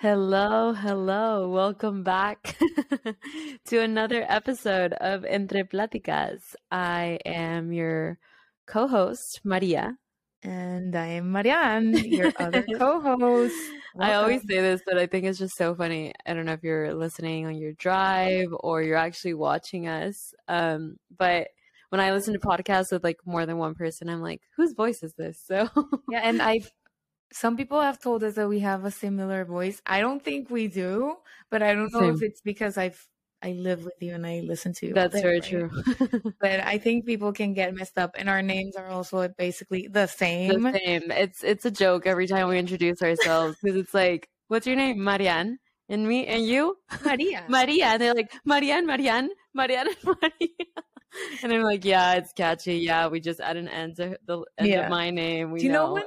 Hello, hello. Welcome back to another episode of Entre Platicas. I am your co host, Maria. And I am Marianne, your other co host. I always say this, but I think it's just so funny. I don't know if you're listening on your drive or you're actually watching us. Um, but when I listen to podcasts with like more than one person, I'm like, whose voice is this? So yeah, and I some people have told us that we have a similar voice. I don't think we do, but I don't know Same. if it's because I've I live with you and I listen to you. That's very true. but I think people can get messed up, and our names are also basically the same. The same. It's it's a joke every time we introduce ourselves because it's like, "What's your name, Marianne?" And me and you, Maria. Maria. And they're like, Marianne, Marianne, Marianne, Maria. and I'm like, yeah, it's catchy. Yeah, we just add an end to the end yeah. of my name. We Do you know, know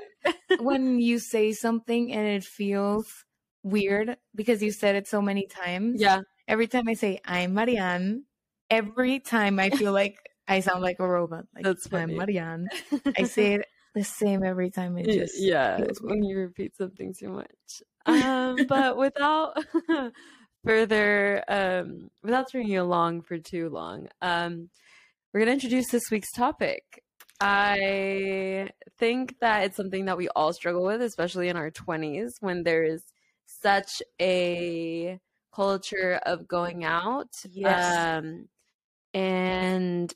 when, when you say something and it feels weird because you said it so many times? Yeah. Every time I say I'm Marianne, every time I feel like I sound like a robot. Like, That's funny. I'm Marianne. I say it the same every time. It just yeah, when you repeat something too much. Um, but without further, um, without stringing you along for too long, um, we're going to introduce this week's topic. I think that it's something that we all struggle with, especially in our 20s when there is such a culture of going out. Yes. Um, and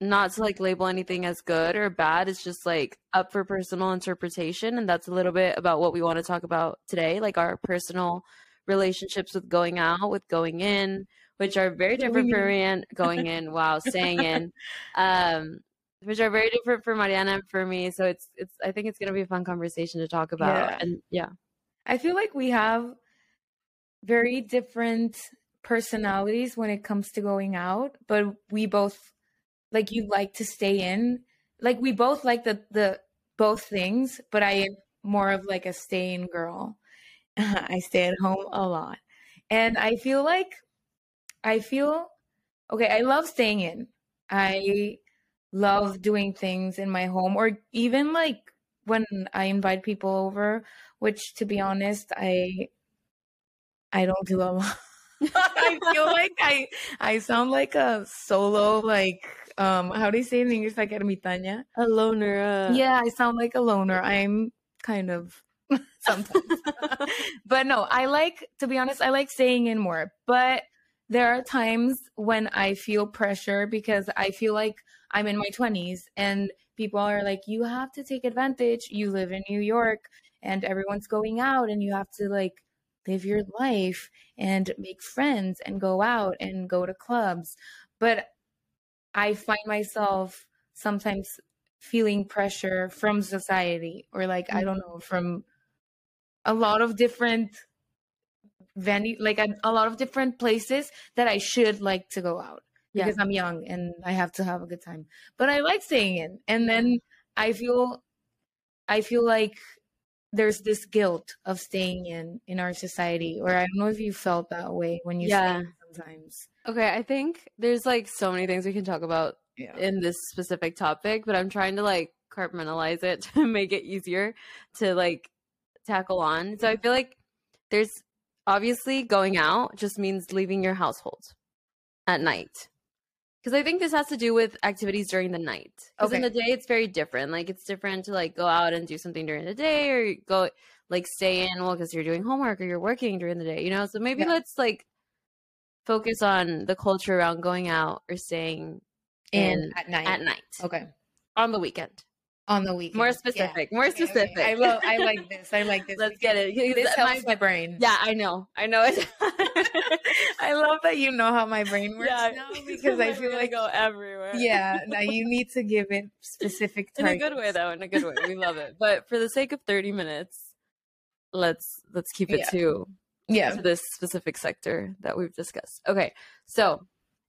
not to like label anything as good or bad. It's just like up for personal interpretation. And that's a little bit about what we want to talk about today, like our personal relationships with going out, with going in, which are very different for Marianne going in, wow, staying in, um, which are very different for Mariana and for me. So it's it's I think it's gonna be a fun conversation to talk about. Yeah. And yeah. I feel like we have very different personalities when it comes to going out, but we both like you like to stay in. Like we both like the the both things, but I am more of like a stay in girl. I stay at home a lot. And I feel like I feel okay, I love staying in. I love doing things in my home or even like when I invite people over, which to be honest, I I don't do a lot. I feel like I I sound like a solo like um how do you say in English like ermitaña? A loner. Uh... Yeah, I sound like a loner. I'm kind of sometimes. but no, I like to be honest, I like staying in more. But there are times when I feel pressure because I feel like I'm in my 20s and people are like, you have to take advantage. You live in New York and everyone's going out and you have to like live your life and make friends and go out and go to clubs. But I find myself sometimes feeling pressure from society or like, I mm. don't know, from a lot of different venue like a, a, lot of different places that I should like to go out yeah. because I'm young and I have to have a good time. But I like staying in. And then I feel I feel like there's this guilt of staying in in our society or I don't know if you felt that way when you yeah. sometimes. Okay, I think there's like so many things we can talk about yeah. in this specific topic, but I'm trying to like compartmentalize it to make it easier to like tackle on. So I feel like there's obviously going out just means leaving your household at night. Because i think this has to do with activities during the night. Because okay. in the day it's very different. Like it's different to like go out and do something during the day or go like stay in well because you're doing homework or you're working during the day you know? So maybe yeah. let's like focus on the culture around going out or staying in, in at night. at night okay. on the weekend on the weekend. More specific. Yeah. More okay, specific. Okay. I love. I like this. I like this. Let's get it. This helps my, my, brain. Yeah, I know. I know it. I love that you know how my brain works yeah, now because I feel like go everywhere. Yeah. Now you need to give it specific. Targets. In a good way, though. In a good way. We love it. But for the sake of thirty minutes, let's let's keep it yeah. to yeah to this specific sector that we've discussed. Okay, so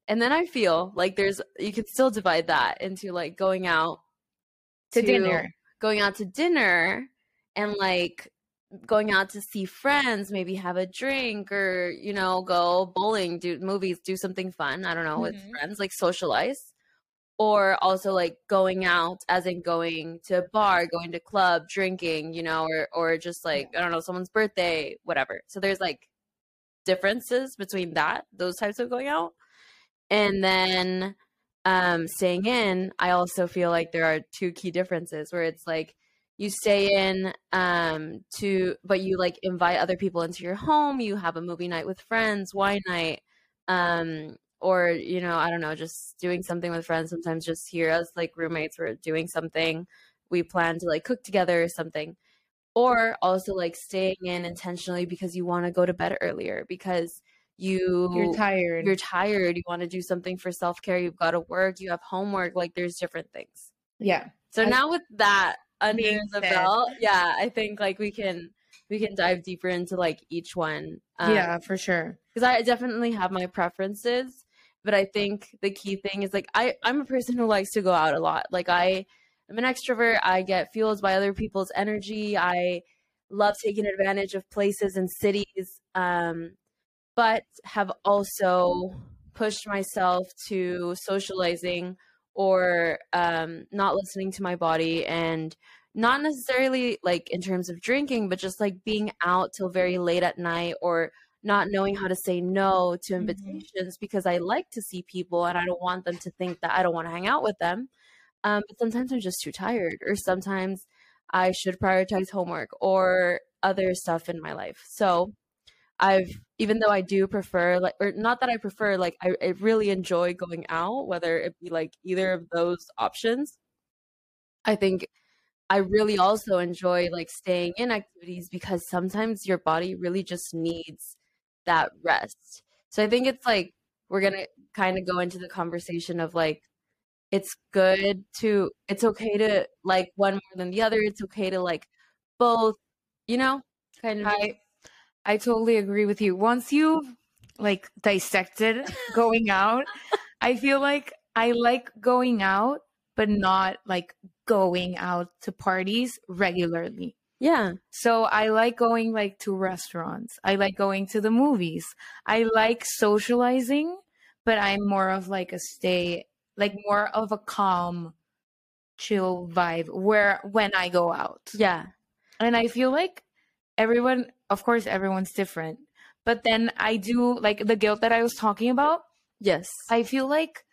and then I feel like there's you can still divide that into like going out to, to dinner, going out to dinner, and like going out to see friends, maybe have a drink or, you know, go bowling, do movies, do something fun. I don't know, mm-hmm. with friends, like socialize. or also like going out as in going to a bar going to club drinking you know or or just like i don't know someone's birthday whatever so there's like differences between that those types of going out and then um staying in i also feel like there are two key differences where it's like you stay in um to but you like invite other people into your home you have a movie night with friends wine night um or you know i don't know just doing something with friends sometimes just here as like roommates we're doing something we plan to like cook together or something or also like staying in intentionally because you want to go to bed earlier because you you're tired. you're tired you want to do something for self-care you've got to work you have homework like there's different things. Yeah so I, now with that under the belt yeah i think like we can we can dive deeper into like each one um, yeah for sure. because i definitely have my preferences but i think the key thing is like i i'm a person who likes to go out a lot like i i'm an extrovert i get fueled by other people's energy i love taking advantage of places and cities um but have also pushed myself to socializing or um not listening to my body and not necessarily like in terms of drinking but just like being out till very late at night or not knowing how to say no to mm-hmm. invitations mm-hmm. because I like to see people and I don't want them to think that I don't want to hang out with them. Um, but sometimes I'm just too tired, or sometimes I should prioritize homework or other stuff in my life. So I've, even though I do prefer, like, or not that I prefer, like, I, I really enjoy going out, whether it be like either of those options. I think I really also enjoy like staying in activities because sometimes your body really just needs that rest. So I think it's like we're going to kind of go into the conversation of like it's good to it's okay to like one more than the other. It's okay to like both, you know? Kind of I I totally agree with you. Once you like dissected going out, I feel like I like going out but not like going out to parties regularly. Yeah. So I like going like to restaurants. I like going to the movies. I like socializing, but I'm more of like a stay, like more of a calm, chill vibe where when I go out. Yeah. And I feel like everyone, of course, everyone's different. But then I do like the guilt that I was talking about. Yes. I feel like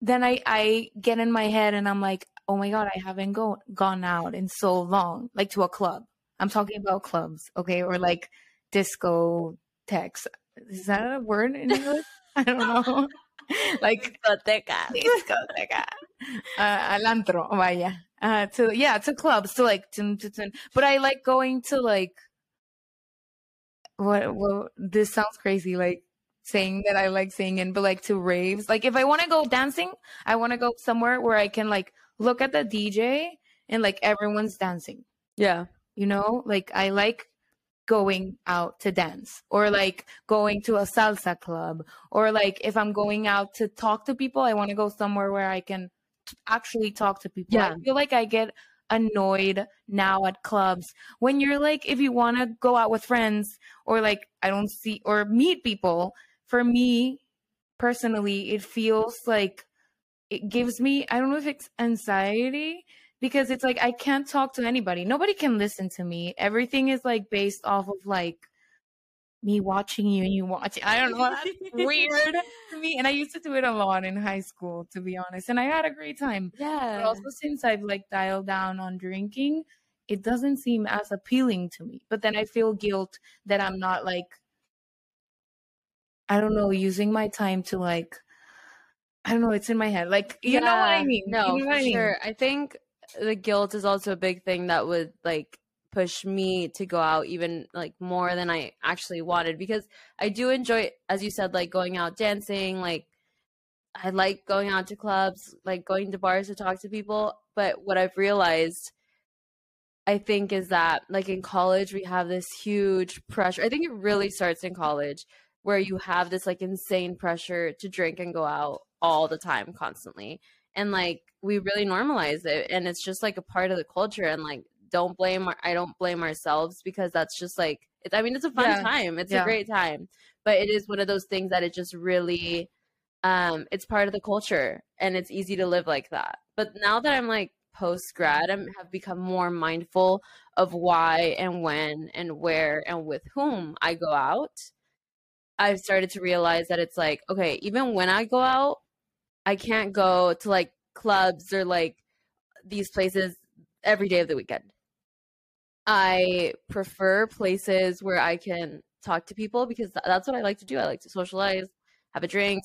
then I I get in my head and I'm like, oh my god, I haven't go gone out in so long, like to a club. I'm talking about clubs, okay, or like discotheques. Is that a word in English? I don't know. like discoteca, discoteca, uh, al antro, vaya. Uh, to yeah, to clubs, to like, to, to, to, but I like going to like. What? Well, this sounds crazy. Like saying that I like singing, but like to raves. Like if I want to go dancing, I want to go somewhere where I can like look at the DJ and like everyone's dancing. Yeah. You know, like I like going out to dance or like going to a salsa club or like if I'm going out to talk to people, I want to go somewhere where I can t- actually talk to people. Yeah. I feel like I get annoyed now at clubs when you're like if you want to go out with friends or like I don't see or meet people for me personally it feels like it gives me I don't know if it's anxiety because it's like I can't talk to anybody. Nobody can listen to me. Everything is like based off of like me watching you and you watching. I don't know. That's weird to me. And I used to do it a lot in high school, to be honest. And I had a great time. Yeah. But also since I've like dialed down on drinking, it doesn't seem as appealing to me. But then I feel guilt that I'm not like I don't know, using my time to like I don't know, it's in my head. Like, you yeah, know what I mean? No, you know for I mean? sure. I think the guilt is also a big thing that would like push me to go out even like more than I actually wanted because I do enjoy, as you said, like going out dancing. Like, I like going out to clubs, like going to bars to talk to people. But what I've realized, I think, is that like in college, we have this huge pressure. I think it really starts in college where you have this like insane pressure to drink and go out all the time constantly and like we really normalize it and it's just like a part of the culture and like don't blame i don't blame ourselves because that's just like it, i mean it's a fun yeah. time it's yeah. a great time but it is one of those things that it just really um it's part of the culture and it's easy to live like that but now that i'm like post grad i have become more mindful of why and when and where and with whom i go out i've started to realize that it's like okay even when i go out i can't go to like clubs or like these places every day of the weekend i prefer places where i can talk to people because that's what i like to do i like to socialize have a drink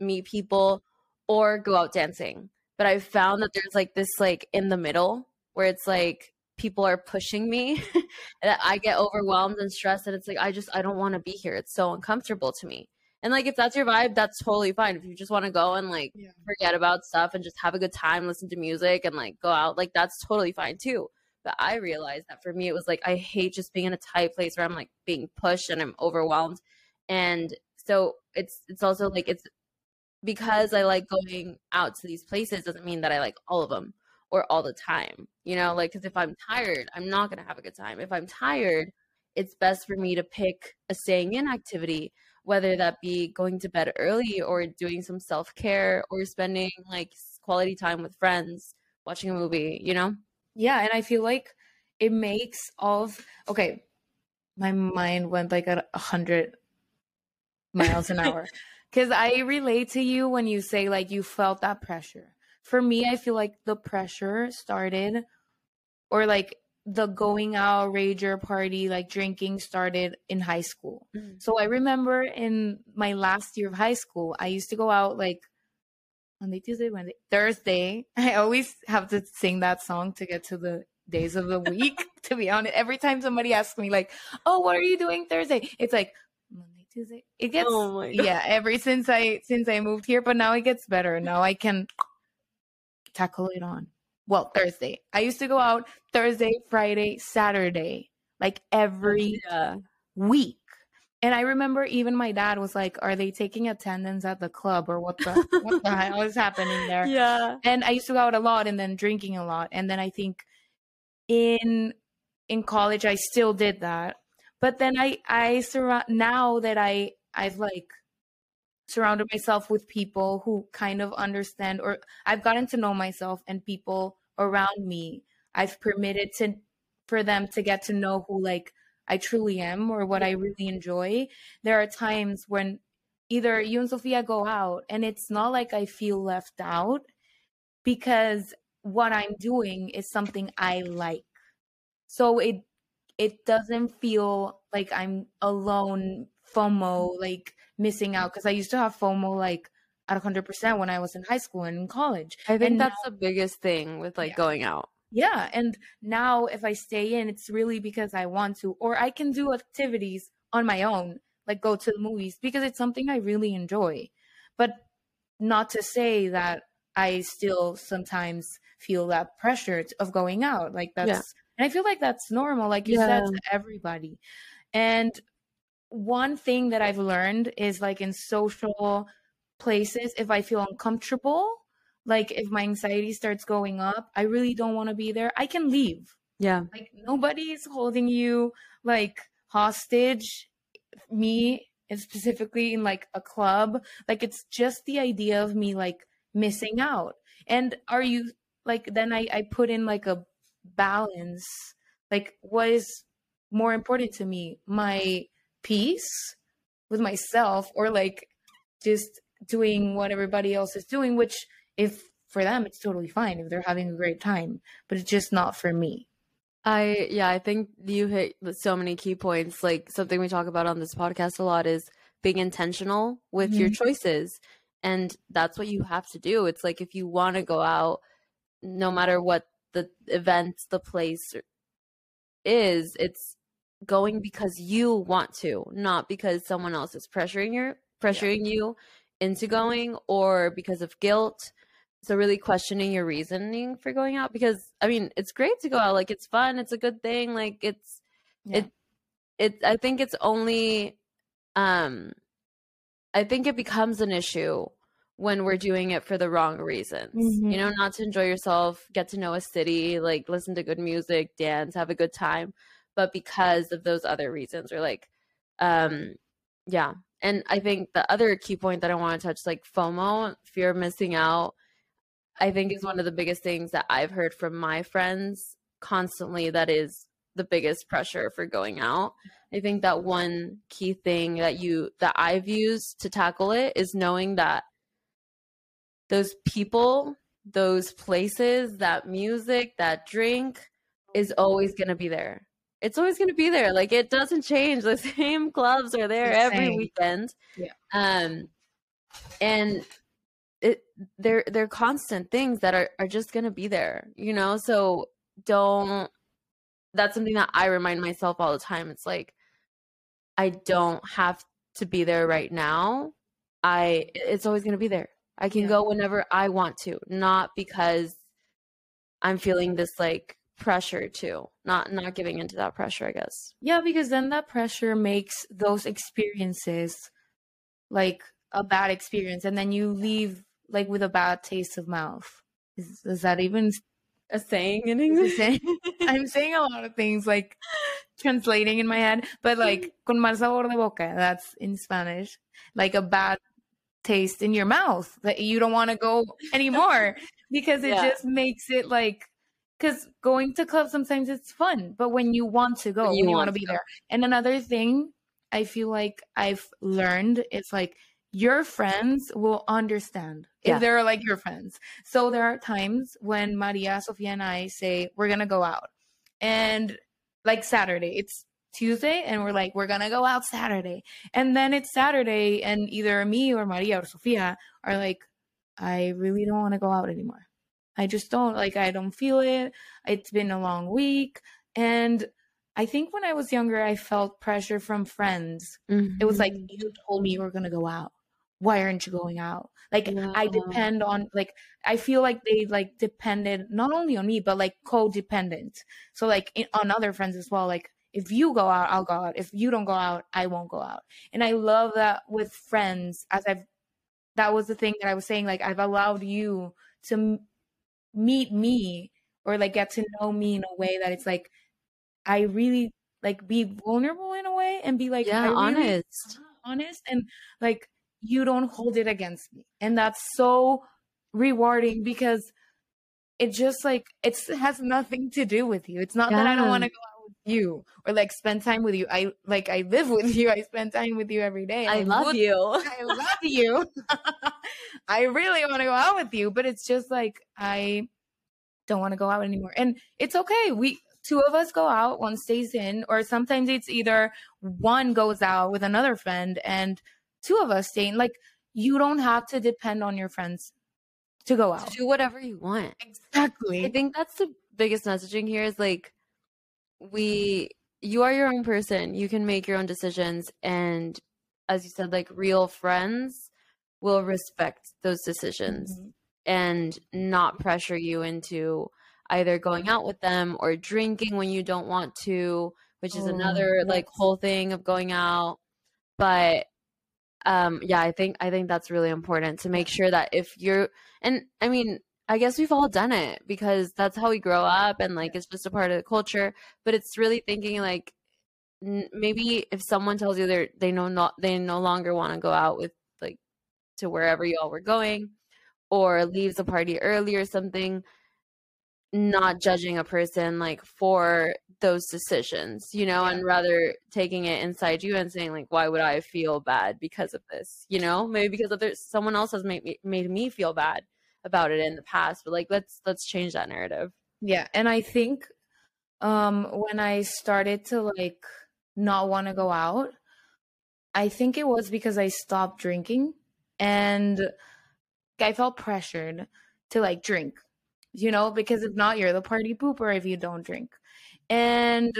meet people or go out dancing. But I've found that there's like this like in the middle where it's like people are pushing me that I get overwhelmed and stressed and it's like I just I don't want to be here. It's so uncomfortable to me. And like if that's your vibe, that's totally fine. If you just want to go and like yeah. forget about stuff and just have a good time, listen to music and like go out, like that's totally fine too. But I realized that for me it was like I hate just being in a tight place where I'm like being pushed and I'm overwhelmed. And so it's it's also like it's because I like going out to these places doesn't mean that I like all of them or all the time. You know, like, because if I'm tired, I'm not going to have a good time. If I'm tired, it's best for me to pick a staying in activity, whether that be going to bed early or doing some self care or spending like quality time with friends, watching a movie, you know? Yeah. And I feel like it makes all of, okay, my mind went like at a hundred miles an hour. Because I relate to you when you say like you felt that pressure. For me, I feel like the pressure started, or like the going out rager party, like drinking started in high school. Mm. So I remember in my last year of high school, I used to go out like Monday, Tuesday, Wednesday, Thursday. I always have to sing that song to get to the days of the week, to be honest. Every time somebody asks me, like, oh, what are you doing Thursday? It's like Monday, Tuesday. It gets oh yeah, Every since I since I moved here, but now it gets better. Now I can tackle it on. Well, Thursday. I used to go out Thursday, Friday, Saturday, like every yeah. week. And I remember even my dad was like, "Are they taking attendance at the club or what the what the hell is happening there?" Yeah. And I used to go out a lot and then drinking a lot. And then I think in in college I still did that but then i i surround now that i i've like surrounded myself with people who kind of understand or i've gotten to know myself and people around me i've permitted to for them to get to know who like i truly am or what i really enjoy there are times when either you and sophia go out and it's not like i feel left out because what i'm doing is something i like so it it doesn't feel like I'm alone, FOMO, like missing out. Because I used to have FOMO like at 100% when I was in high school and in college. I think and that's now, the biggest thing with like yeah. going out. Yeah. And now if I stay in, it's really because I want to, or I can do activities on my own, like go to the movies because it's something I really enjoy. But not to say that I still sometimes feel that pressure of going out. Like that's yeah. And I feel like that's normal, like you yeah. said to everybody. And one thing that I've learned is like in social places, if I feel uncomfortable, like if my anxiety starts going up, I really don't want to be there, I can leave. Yeah. Like nobody's holding you like hostage. Me specifically in like a club, like it's just the idea of me like missing out. And are you like then I, I put in like a balance like what is more important to me my peace with myself or like just doing what everybody else is doing which if for them it's totally fine if they're having a great time but it's just not for me i yeah i think you hit so many key points like something we talk about on this podcast a lot is being intentional with mm-hmm. your choices and that's what you have to do it's like if you want to go out no matter what the event, the place is, it's going because you want to, not because someone else is pressuring you, pressuring yeah. you into going or because of guilt. So really questioning your reasoning for going out because I mean, it's great to go out, like it's fun, it's a good thing, like it's yeah. it it I think it's only um I think it becomes an issue when we're doing it for the wrong reasons. Mm-hmm. You know, not to enjoy yourself, get to know a city, like listen to good music, dance, have a good time, but because of those other reasons or like um yeah. and I think the other key point that I want to touch, like FOMO, fear of missing out, I think is one of the biggest things that I've heard from my friends constantly that is the biggest pressure for going out. I think that one key thing that you that I've used to tackle it is knowing that those people, those places, that music, that drink is always going to be there. It's always going to be there. Like it doesn't change. The same clubs are there the every weekend. Yeah. Um and it they're they're constant things that are are just going to be there, you know? So don't that's something that I remind myself all the time. It's like I don't have to be there right now. I it's always going to be there. I can yeah. go whenever I want to, not because I'm feeling this like pressure to not not giving into that pressure i guess yeah because then that pressure makes those experiences like a bad experience and then you leave like with a bad taste of mouth. Is, is that even a saying in english? saying? i'm saying a lot of things like translating in my head but like con mal sabor de boca that's in spanish. Like a bad taste in your mouth that you don't want to go anymore because it yeah. just makes it like because going to clubs sometimes it's fun but when you want to go you, you want to be there. And another thing i feel like i've learned it's like your friends will understand yeah. if they're like your friends so there are times when maria sofia and i say we're gonna go out and like saturday it's Tuesday and we're like, we're gonna go out Saturday. And then it's Saturday and either me or Maria or Sofia are like, I really don't want to go out anymore. I just don't like I don't feel it. It's been a long week. And I think when I was younger I felt pressure from friends. Mm-hmm. It was like mm-hmm. you told me you were gonna go out. Why aren't you going out? Like yeah. I depend on like I feel like they like depended not only on me but like codependent. So like in, on other friends as well. Like if you go out, I'll go out. If you don't go out, I won't go out. And I love that with friends, as I've, that was the thing that I was saying, like, I've allowed you to m- meet me or like get to know me in a way that it's like, I really like be vulnerable in a way and be like, yeah, really, honest, honest. And like, you don't hold it against me. And that's so rewarding because it just like it has nothing to do with you. It's not yeah. that I don't want to go out with you or like spend time with you. I like I live with you. I spend time with you every day. I, I love would, you. I love you. I really want to go out with you, but it's just like I don't want to go out anymore. And it's okay. We two of us go out, one stays in, or sometimes it's either one goes out with another friend and two of us stay in. Like you don't have to depend on your friends to go out. To do whatever you want. Exactly. I think that's the biggest messaging here is like we you are your own person. You can make your own decisions and as you said like real friends will respect those decisions mm-hmm. and not pressure you into either going out with them or drinking when you don't want to, which is oh, another yes. like whole thing of going out. But um yeah, I think I think that's really important to make sure that if you're and I mean I guess we've all done it because that's how we grow up and like it's just a part of the culture. But it's really thinking like n- maybe if someone tells you they're they know not they no longer want to go out with like to wherever you all were going or leaves the party early or something, not judging a person like for those decisions, you know, yeah. and rather taking it inside you and saying like, why would I feel bad because of this? You know, maybe because of there's someone else has made me made me feel bad about it in the past but like let's let's change that narrative yeah and i think um when i started to like not want to go out i think it was because i stopped drinking and i felt pressured to like drink you know because if not you're the party pooper if you don't drink and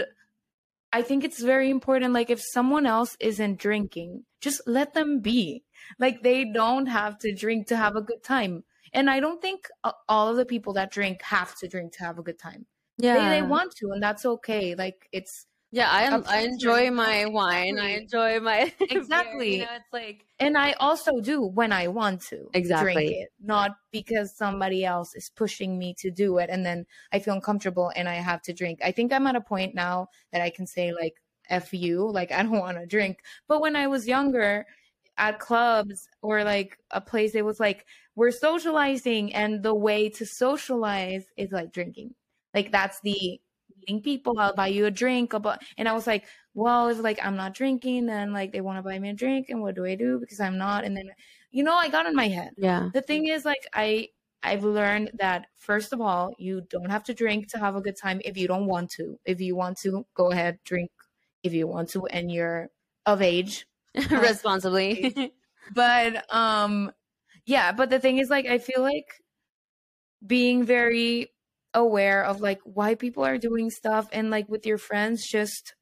i think it's very important like if someone else isn't drinking just let them be like they don't have to drink to have a good time and I don't think all of the people that drink have to drink to have a good time. Yeah, they, they want to, and that's okay. Like it's yeah, I I enjoy my wine. I enjoy my exactly. you know, it's like, and I also do when I want to exactly drink it, not because somebody else is pushing me to do it, and then I feel uncomfortable and I have to drink. I think I'm at a point now that I can say like "f you," like I don't want to drink. But when I was younger, at clubs or like a place it was like we're socializing and the way to socialize is like drinking like that's the meeting people i'll buy you a drink but and i was like well it's like i'm not drinking then like they want to buy me a drink and what do i do? Because i'm not and then you know i got in my head. Yeah. The thing is like i i've learned that first of all you don't have to drink to have a good time if you don't want to. If you want to go ahead drink if you want to and you're of age. Responsibly. but um yeah, but the thing is like I feel like being very aware of like why people are doing stuff and like with your friends just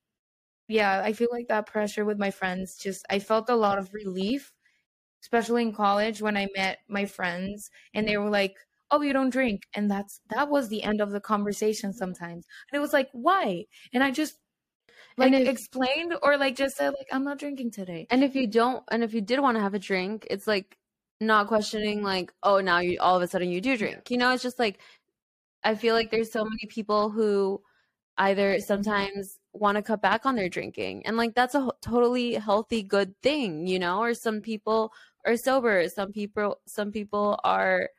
yeah, I feel like that pressure with my friends just I felt a lot of relief especially in college when I met my friends and they were like oh you don't drink and that's that was the end of the conversation sometimes and it was like why? And i just like if, explained or like just said like i'm not drinking today. And if you don't and if you did want to have a drink it's like not questioning like oh now you all of a sudden you do drink. You know it's just like i feel like there's so many people who either sometimes want to cut back on their drinking and like that's a totally healthy good thing you know or some people are sober some people some people are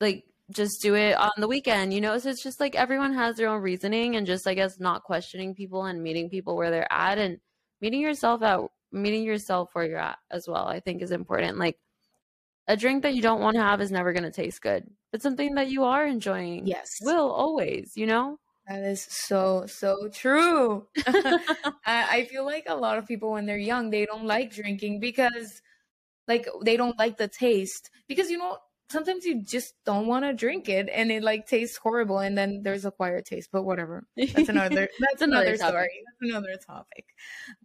like just do it on the weekend, you know? So it's just like everyone has their own reasoning and just, I guess, not questioning people and meeting people where they're at and meeting yourself at meeting yourself where you're at as well, I think is important. Like a drink that you don't want to have is never going to taste good, but something that you are enjoying yes will always, you know? That is so, so true. I feel like a lot of people, when they're young, they don't like drinking because, like, they don't like the taste. Because, you know, sometimes you just don't want to drink it and it like tastes horrible and then there's a acquired taste but whatever that's another that's another story that's another topic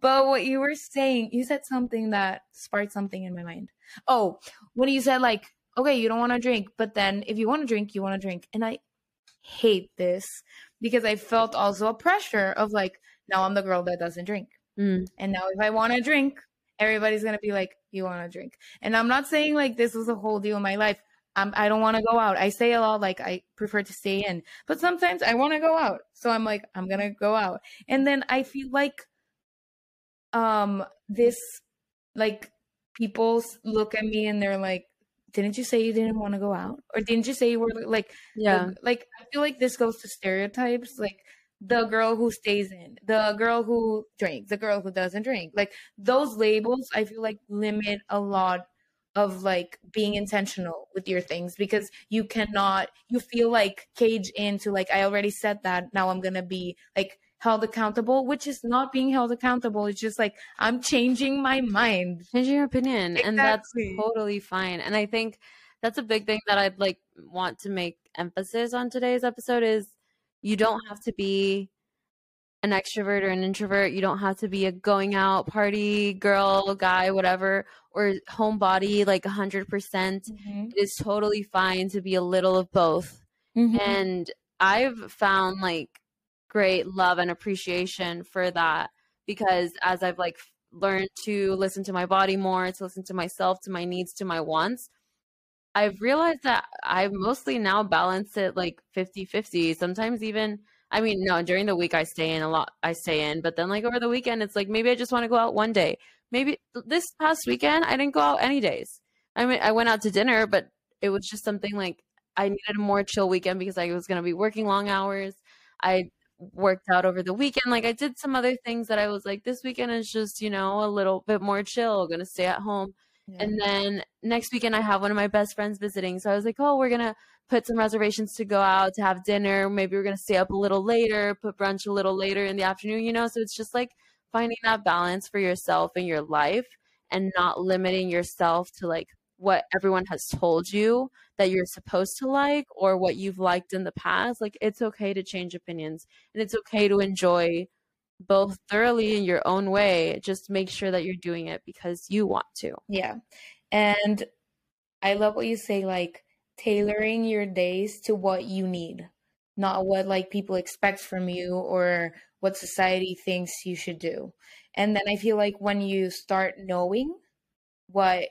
but what you were saying you said something that sparked something in my mind oh when you said like okay you don't want to drink but then if you want to drink you want to drink and i hate this because i felt also a pressure of like now i'm the girl that doesn't drink mm. and now if i want to drink everybody's gonna be like, you want to drink. And I'm not saying like this was a whole deal in my life. I'm, I don't want to go out. I say a lot like I prefer to stay in, but sometimes I want to go out. So I'm like, I'm going to go out. And then I feel like um this like people look at me and they're like, didn't you say you didn't want to go out? Or didn't you say you were like, yeah, like I feel like this goes to stereotypes. Like the girl who stays in, the girl who drinks, the girl who doesn't drink. Like those labels, I feel like limit a lot of like being intentional with your things because you cannot you feel like cage into like I already said that now I'm gonna be like held accountable, which is not being held accountable. It's just like I'm changing my mind. Changing your opinion. Exactly. And that's totally fine. And I think that's a big thing that I'd like want to make emphasis on today's episode is you don't have to be an extrovert or an introvert. You don't have to be a going out party girl, guy, whatever, or homebody like 100%. percent mm hmm It is totally fine to be a little of both. Mm-hmm. And I've found like great love and appreciation for that because as I've like learned to listen to my body more, to listen to myself, to my needs, to my wants, I've realized that I mostly now balance it like 50 50. Sometimes even I mean, no, during the week I stay in a lot. I stay in, but then like over the weekend, it's like maybe I just want to go out one day. Maybe this past weekend I didn't go out any days. I mean, I went out to dinner, but it was just something like I needed a more chill weekend because I was going to be working long hours. I worked out over the weekend. Like I did some other things that I was like, this weekend is just, you know, a little bit more chill, going to stay at home. Yeah. And then next weekend I have one of my best friends visiting. So I was like, oh, we're going to put some reservations to go out to have dinner. Maybe we're going to stay up a little later, put brunch a little later in the afternoon, you know? So it's just like finding that balance for yourself and your life and not limiting yourself to like what everyone has told you that you're supposed to like or what you've liked in the past. Like it's okay to change opinions and it's okay to enjoy both thoroughly in your own way. Just make sure that you're doing it because you want to. Yeah. And I love what you say like tailoring your days to what you need, not what like people expect from you or what society thinks you should do. And then I feel like when you start knowing what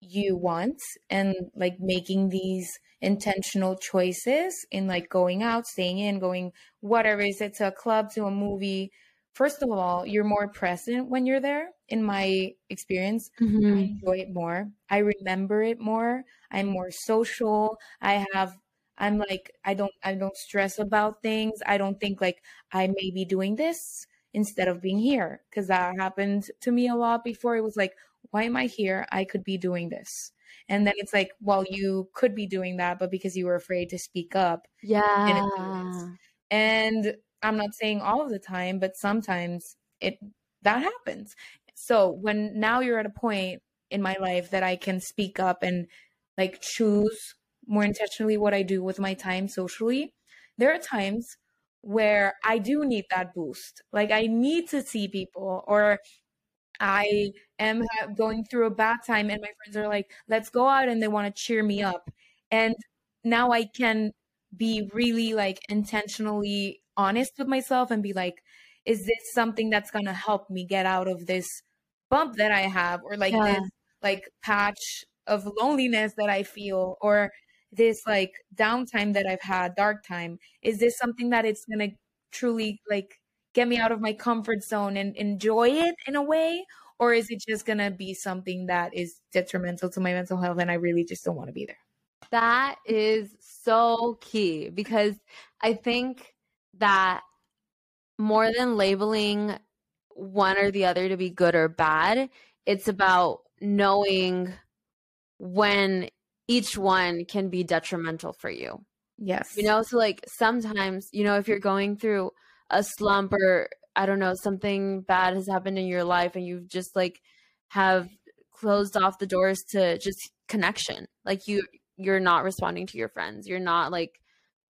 you want and like making these intentional choices in like going out, staying in, going whatever is it to a club, to a movie, first of all, you're more present when you're there. In my experience, mm-hmm. I enjoy it more. I remember it more. I'm more social. I have I'm like I don't I don't stress about things. I don't think like I may be doing this instead of being here because that happened to me a lot before. It was like, why am I here? I could be doing this. And then it's like, well, you could be doing that, but because you were afraid to speak up. Yeah. And I'm not saying all of the time, but sometimes it that happens. So when now you're at a point in my life that I can speak up and like choose more intentionally what I do with my time socially, there are times where I do need that boost. Like I need to see people or I am going through a bad time and my friends are like, let's go out and they want to cheer me up. And now I can be really like intentionally honest with myself and be like, is this something that's going to help me get out of this bump that I have or like yeah. this like patch of loneliness that I feel or this like downtime that I've had, dark time? Is this something that it's going to truly like get me out of my comfort zone and enjoy it in a way? Or is it just going to be something that is detrimental to my mental health and I really just don't want to be there? That is so key because I think that more than labeling one or the other to be good or bad, it's about knowing when each one can be detrimental for you. Yes. You know, so like sometimes, you know, if you're going through a slump or I don't know, something bad has happened in your life and you've just like have closed off the doors to just connection. Like you you're not responding to your friends. You're not like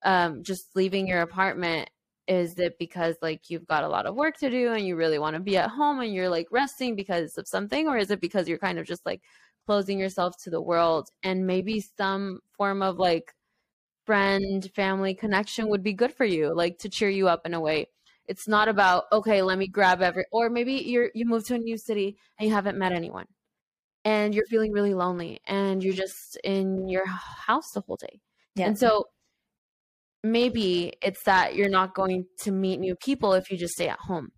um just leaving your apartment is it because like you've got a lot of work to do and you really want to be at home and you're like resting because of something? Or is it because you're kind of just like closing yourself to the world and maybe some form of like friend family connection would be good for you like to cheer you up in a way? It's not about okay let me grab every or maybe you're you move to a new city and you haven't met anyone and you're feeling really lonely and you're just in your house the whole day. Yeah. and so maybe it's that you're not going to meet new people if you just stay at home.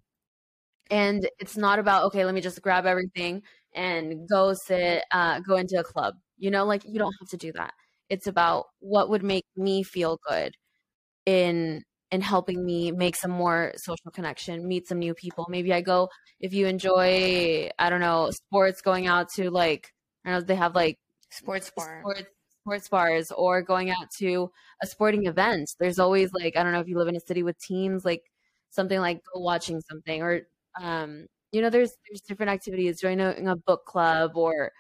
And it's not about okay let me just grab everything and go sit uh, go into a club you know like you don't have to do that. It's about what would make me feel good in in helping me make some more social connection meet some new people. Maybe i go if you enjoy i don't know sports going out to like i don't know they have like sports bar. sports, sports bars or going out to a sporting event. There's always like i don't know if you live in a city with teams like something like watching something or um you know there's there's different activities joining a book club or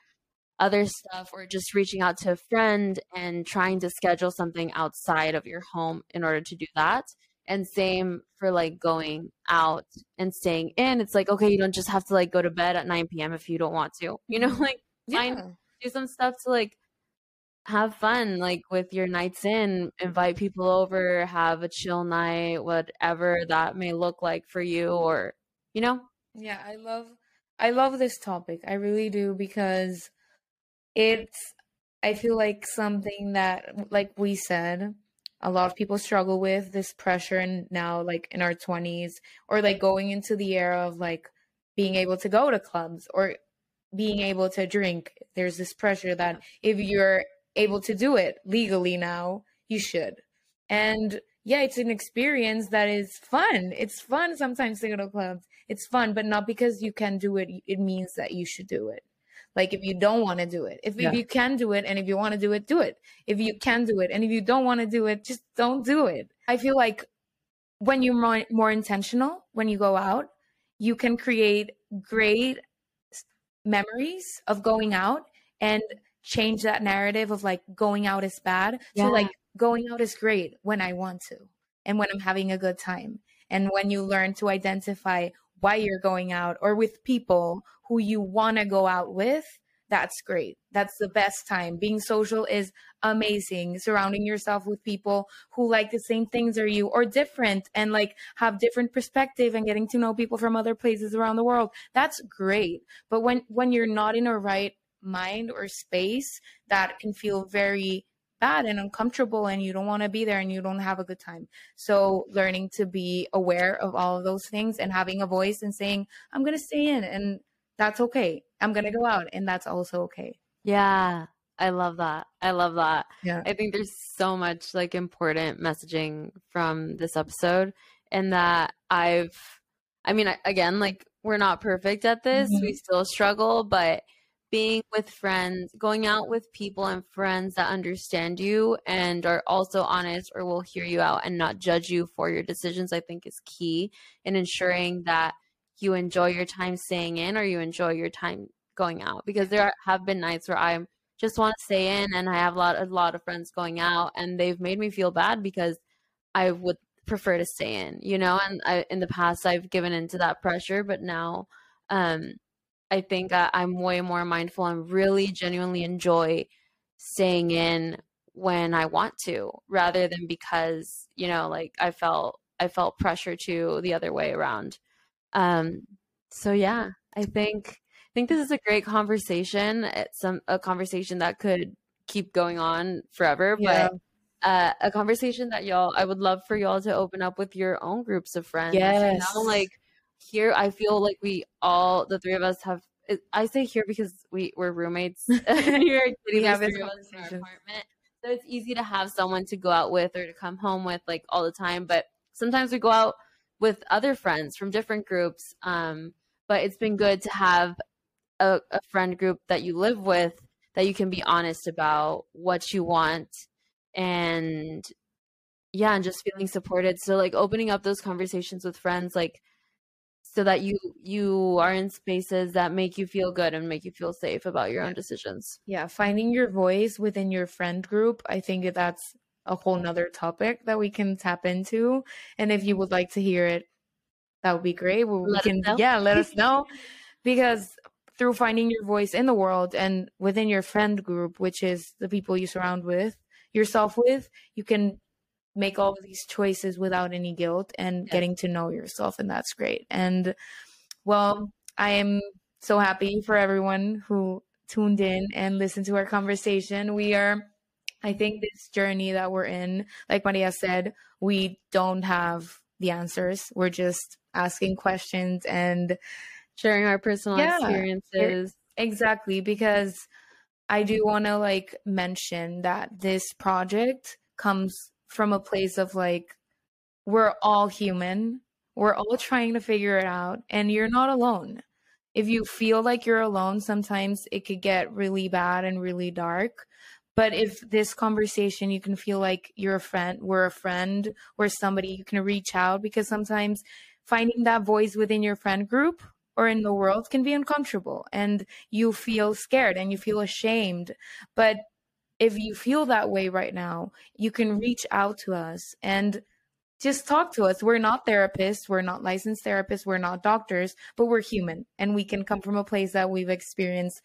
other stuff or just reaching out to a friend and trying to schedule something outside of your home in order to do that. And same for like going out and staying in. It's like okay you don't just have to like go to bed at 9 p.m if you don't want to you know like yeah. find do some stuff to like have fun like with your nights in invite people over have a chill night whatever that may look like for you or you know yeah, I love I love this topic. I really do because it's I feel like something that like we said a lot of people struggle with this pressure and now like in our 20s or like going into the era of like being able to go to clubs or being able to drink there's this pressure that if you're able to do it legally now you should and yeah it's an experience that is fun it's fun sometimes to go to clubs it's fun, but not because you can do it, it means that you should do it. Like if you don't want to do it, if, yeah. if you can do it and if you want to do it, do it. If you can do it and if you don't want to do it, just don't do it. I feel like when you're more, more intentional, when you go out, you can create great memories of going out and change that narrative of like going out is bad yeah. to like going out is great when I want to and when I'm having a good time. And when you learn to identify why you're going out or with people who you want to go out with, that's great. That's the best time. Being social is amazing. Surrounding yourself with people who like the same things as you or different and like have different perspective and getting to know people from other places around the world. That's great. But when when you're not in a right mind or space, that can feel very bad and uncomfortable and you don't want to be there and you don't have a good time. So learning to be aware of all of those things and having a voice and saying, I'm going to stay in and that's okay. I'm going to go out and that's also okay. Yeah. I love that. I love that. Yeah. I think there's so much like important messaging from this episode and that I've I mean again like we're not perfect at this. Mm-hmm. We still struggle, but being with friends, going out with people and friends that understand you and are also honest or will hear you out and not judge you for your decisions, I think is key in ensuring that you enjoy your time staying in or you enjoy your time going out. Because there have been nights where I just want to stay in and I have a lot a lot of friends going out and they've made me feel bad because I would prefer to stay in, you know, and I, in the past I've given into that pressure, but now um I think I, I'm way more mindful and really genuinely enjoy staying in when I want to rather than because, you know, like I felt I felt pressure to the other way around. Um so yeah, I think I think this is a great conversation. It's some a conversation that could keep going on forever, yeah. but uh, a conversation that y'all I would love for y'all to open up with your own groups of friends. Yes. You know, like here i feel like we all the three of us have i say here because we we're roommates. Here we have three of us in our apartment. So it's easy to have someone to go out with or to come home with like all the time but sometimes we go out with other friends from different groups um but it's been good to have a, a friend group that you live with that you can be honest about what you want and yeah and just feeling supported. So like opening up those conversations with friends like so that you you are in spaces that make you feel good and make you feel safe about your own decisions. Yeah finding your voice within your friend group i think that's a whole nother topic that we can tap into and if you would like to hear it that would be great. We let can yeah let us know because through finding your voice in the world and within your friend group which is the people you surround with yourself with you can make all of these choices without any guilt and yeah. getting to know yourself and that's great. And well i am so happy for everyone who tuned in and listened to our conversation. We are i think this journey that we're in like maria said we don't have the answers. We're just asking questions and sharing our personal yeah, experiences. exactly because i do want to like mention that this project comes from a place of like we're all human. We're all trying to figure it out and you're not alone. If you feel like you're alone sometimes it could get really bad and really dark but if this conversation you can feel like you're a friend we're a friend or somebody you can reach out because sometimes finding that voice within your friend group or in the world can be uncomfortable and you feel scared and you feel ashamed. But if you feel that way right now, you can reach out to us and just talk to us. We're not therapists, we're not licensed therapists, we're not doctors, but we're human and we can come from a place that we've experienced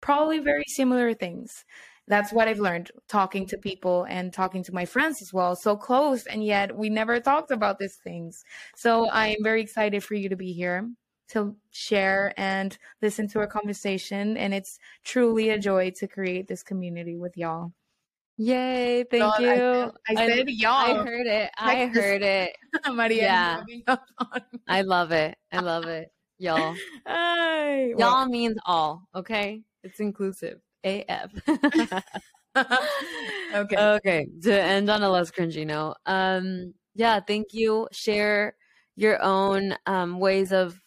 probably very similar things. That's what I've learned talking to people and talking to my friends as well. So close, and yet we never talked about these things. So I am very excited for you to be here to share and listen to our conversation. And it's truly a joy to create this community with y'all. Yay, thank you. I, I said I, y'all. I heard it. I heard it. Maria. Yeah. I love it. I love it. Y'all. Hi. Y'all well. means all, okay? It's inclusive. AF. okay. Okay. To end on a less cringy note. Um, yeah, thank you. Share your own um, ways of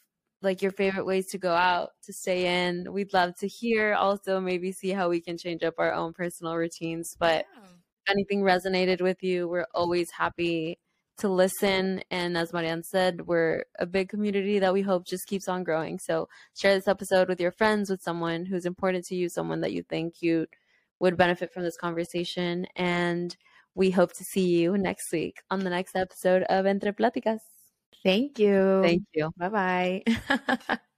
like your favorite ways to go out to stay in. We'd love to hear. Also, maybe see how we can change up our own personal routines. But yeah. if anything resonated with you, we're always happy to listen. And as Marianne said, we're a big community that we hope just keeps on growing. So share this episode with your friends, with someone who's important to you, someone that you think you would benefit from this conversation. And we hope to see you next week on the next episode of Entre Platicas. Thank you. Thank you. Bye bye.